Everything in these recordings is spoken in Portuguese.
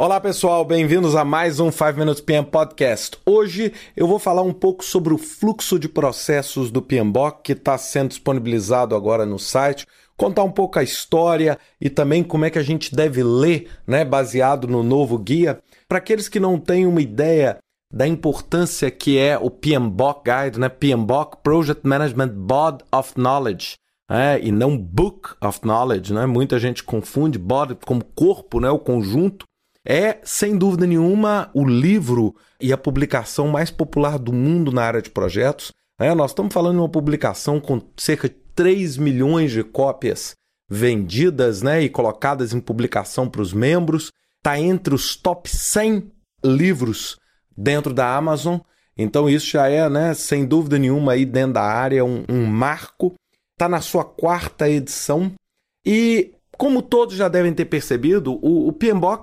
Olá pessoal, bem-vindos a mais um 5 Minutes PM Podcast. Hoje eu vou falar um pouco sobre o fluxo de processos do PMBOK que está sendo disponibilizado agora no site, contar um pouco a história e também como é que a gente deve ler, né, baseado no novo guia. Para aqueles que não têm uma ideia da importância que é o PMBOK Guide, né, PMBOK Project Management Board of Knowledge. É, e não Book of Knowledge, né? Muita gente confunde body como corpo, né? O conjunto é, sem dúvida nenhuma, o livro e a publicação mais popular do mundo na área de projetos. É, nós estamos falando de uma publicação com cerca de 3 milhões de cópias vendidas né, e colocadas em publicação para os membros. Está entre os top 100 livros dentro da Amazon. Então, isso já é, né, sem dúvida nenhuma, aí dentro da área, um, um marco. Está na sua quarta edição. E como todos já devem ter percebido, o, o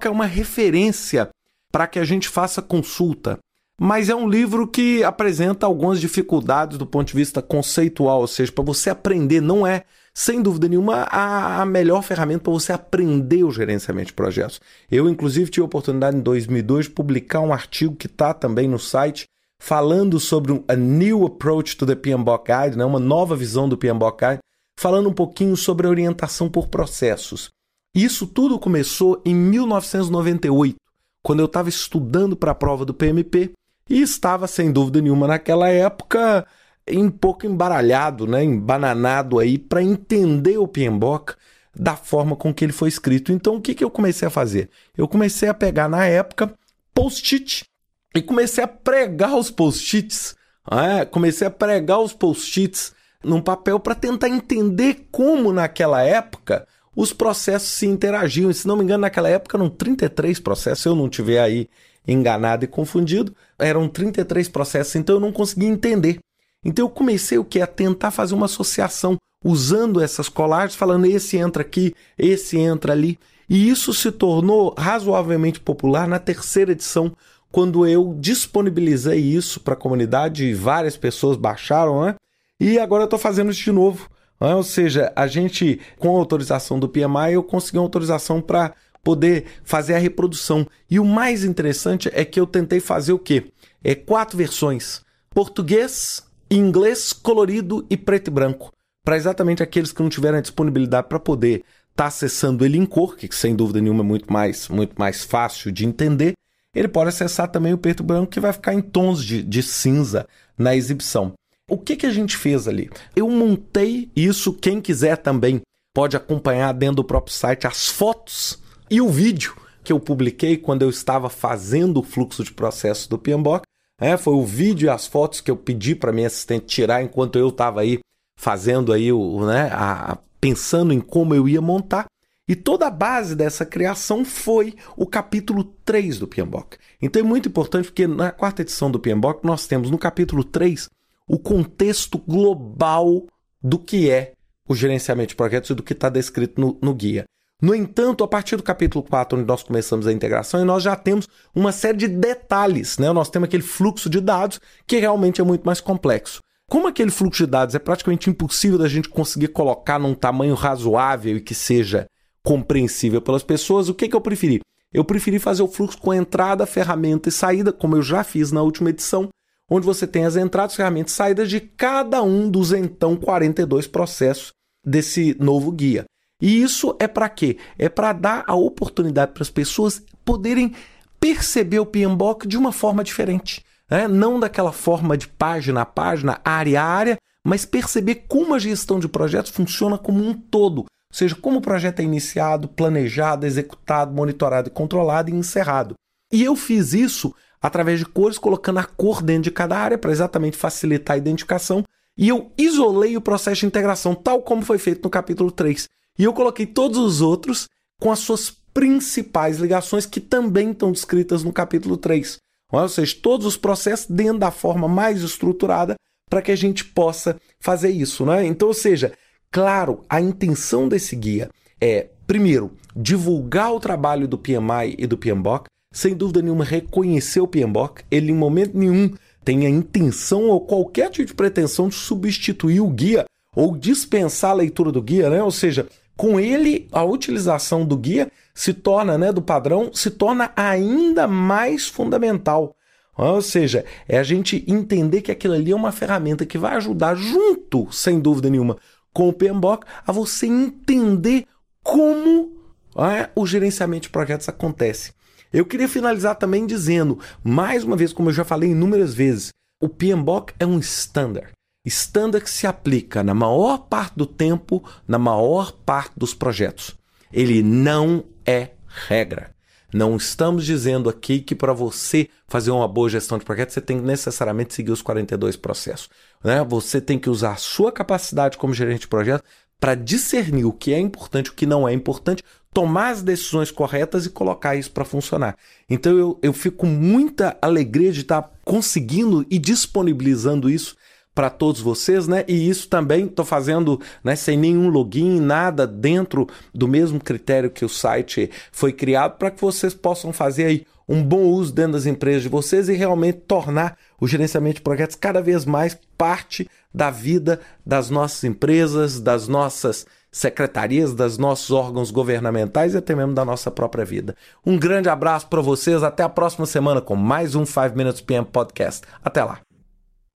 é uma referência para que a gente faça consulta. Mas é um livro que apresenta algumas dificuldades do ponto de vista conceitual, ou seja, para você aprender, não é, sem dúvida nenhuma, a, a melhor ferramenta para você aprender o gerenciamento de projetos. Eu, inclusive, tive a oportunidade em 2002 de publicar um artigo que está também no site, falando sobre um a new approach to the PMBOK Guide, né, uma nova visão do PMBOK Guide, falando um pouquinho sobre orientação por processos. Isso tudo começou em 1998, quando eu estava estudando para a prova do PMP e estava, sem dúvida nenhuma, naquela época, um pouco embaralhado, né, embananado aí para entender o PMBOK da forma com que ele foi escrito. Então, o que, que eu comecei a fazer? Eu comecei a pegar, na época, post-it e comecei a pregar os post-its. É, comecei a pregar os post-its num papel para tentar entender como naquela época os processos se interagiam. E, se não me engano, naquela época eram 33 processos, se eu não tiver aí enganado e confundido, eram 33 processos, então eu não conseguia entender. Então eu comecei o que? A tentar fazer uma associação usando essas colagens, falando esse entra aqui, esse entra ali. E isso se tornou razoavelmente popular na terceira edição, quando eu disponibilizei isso para a comunidade e várias pessoas baixaram, né? E agora eu estou fazendo isso de novo. Né? Ou seja, a gente, com a autorização do PMI, eu consegui uma autorização para poder fazer a reprodução. E o mais interessante é que eu tentei fazer o quê? É quatro versões: português, inglês, colorido e preto e branco. Para exatamente aqueles que não tiveram a disponibilidade para poder estar tá acessando ele em cor, que sem dúvida nenhuma é muito mais, muito mais fácil de entender, ele pode acessar também o preto e branco, que vai ficar em tons de, de cinza na exibição. O que, que a gente fez ali? Eu montei isso, quem quiser também pode acompanhar dentro do próprio site as fotos e o vídeo que eu publiquei quando eu estava fazendo o fluxo de processo do PMBOK. É, foi o vídeo e as fotos que eu pedi para minha assistente tirar enquanto eu estava aí fazendo aí o, né, a, pensando em como eu ia montar. E toda a base dessa criação foi o capítulo 3 do PMBOK. Então é muito importante porque na quarta edição do PMBOK nós temos no capítulo 3 o contexto global do que é o gerenciamento de projetos e do que está descrito no, no guia. No entanto, a partir do capítulo 4, onde nós começamos a integração, nós já temos uma série de detalhes. Né? Nós temos aquele fluxo de dados que realmente é muito mais complexo. Como aquele fluxo de dados é praticamente impossível da gente conseguir colocar num tamanho razoável e que seja compreensível pelas pessoas, o que, que eu preferi? Eu preferi fazer o fluxo com entrada, ferramenta e saída, como eu já fiz na última edição, onde você tem as entradas, ferramentas e saídas de cada um dos então 42 processos desse novo guia. E isso é para quê? É para dar a oportunidade para as pessoas poderem perceber o PMBOK de uma forma diferente. Né? Não daquela forma de página a página, área a área, mas perceber como a gestão de projetos funciona como um todo. Ou seja, como o projeto é iniciado, planejado, executado, monitorado controlado e encerrado. E eu fiz isso através de cores, colocando a cor dentro de cada área para exatamente facilitar a identificação. E eu isolei o processo de integração, tal como foi feito no capítulo 3. E eu coloquei todos os outros com as suas principais ligações que também estão descritas no capítulo 3. Ou seja, todos os processos dentro da forma mais estruturada para que a gente possa fazer isso. Né? Então, ou seja, claro, a intenção desse guia é, primeiro, divulgar o trabalho do PMI e do PMBOK, sem dúvida nenhuma, reconhecer o PMBOK. Ele, em momento nenhum, tem a intenção ou qualquer tipo de pretensão de substituir o guia ou dispensar a leitura do guia, né? Ou seja, com ele, a utilização do guia se torna, né, do padrão, se torna ainda mais fundamental. Ou seja, é a gente entender que aquilo ali é uma ferramenta que vai ajudar junto, sem dúvida nenhuma, com o PMBOK, a você entender como é, o gerenciamento de projetos acontece. Eu queria finalizar também dizendo, mais uma vez, como eu já falei inúmeras vezes, o PMBOK é um standard. Standard que se aplica na maior parte do tempo, na maior parte dos projetos. Ele não é regra. Não estamos dizendo aqui que para você fazer uma boa gestão de projetos, você tem que necessariamente seguir os 42 processos. Né? Você tem que usar a sua capacidade como gerente de projeto para discernir o que é importante e o que não é importante, tomar as decisões corretas e colocar isso para funcionar. Então eu, eu fico com muita alegria de estar tá conseguindo e disponibilizando isso para todos vocês, né? E isso também estou fazendo né, sem nenhum login, nada dentro do mesmo critério que o site foi criado para que vocês possam fazer aí um bom uso dentro das empresas de vocês e realmente tornar o gerenciamento de projetos cada vez mais parte da vida das nossas empresas, das nossas secretarias, dos nossos órgãos governamentais e até mesmo da nossa própria vida. Um grande abraço para vocês, até a próxima semana com mais um 5 Minutes PM Podcast. Até lá.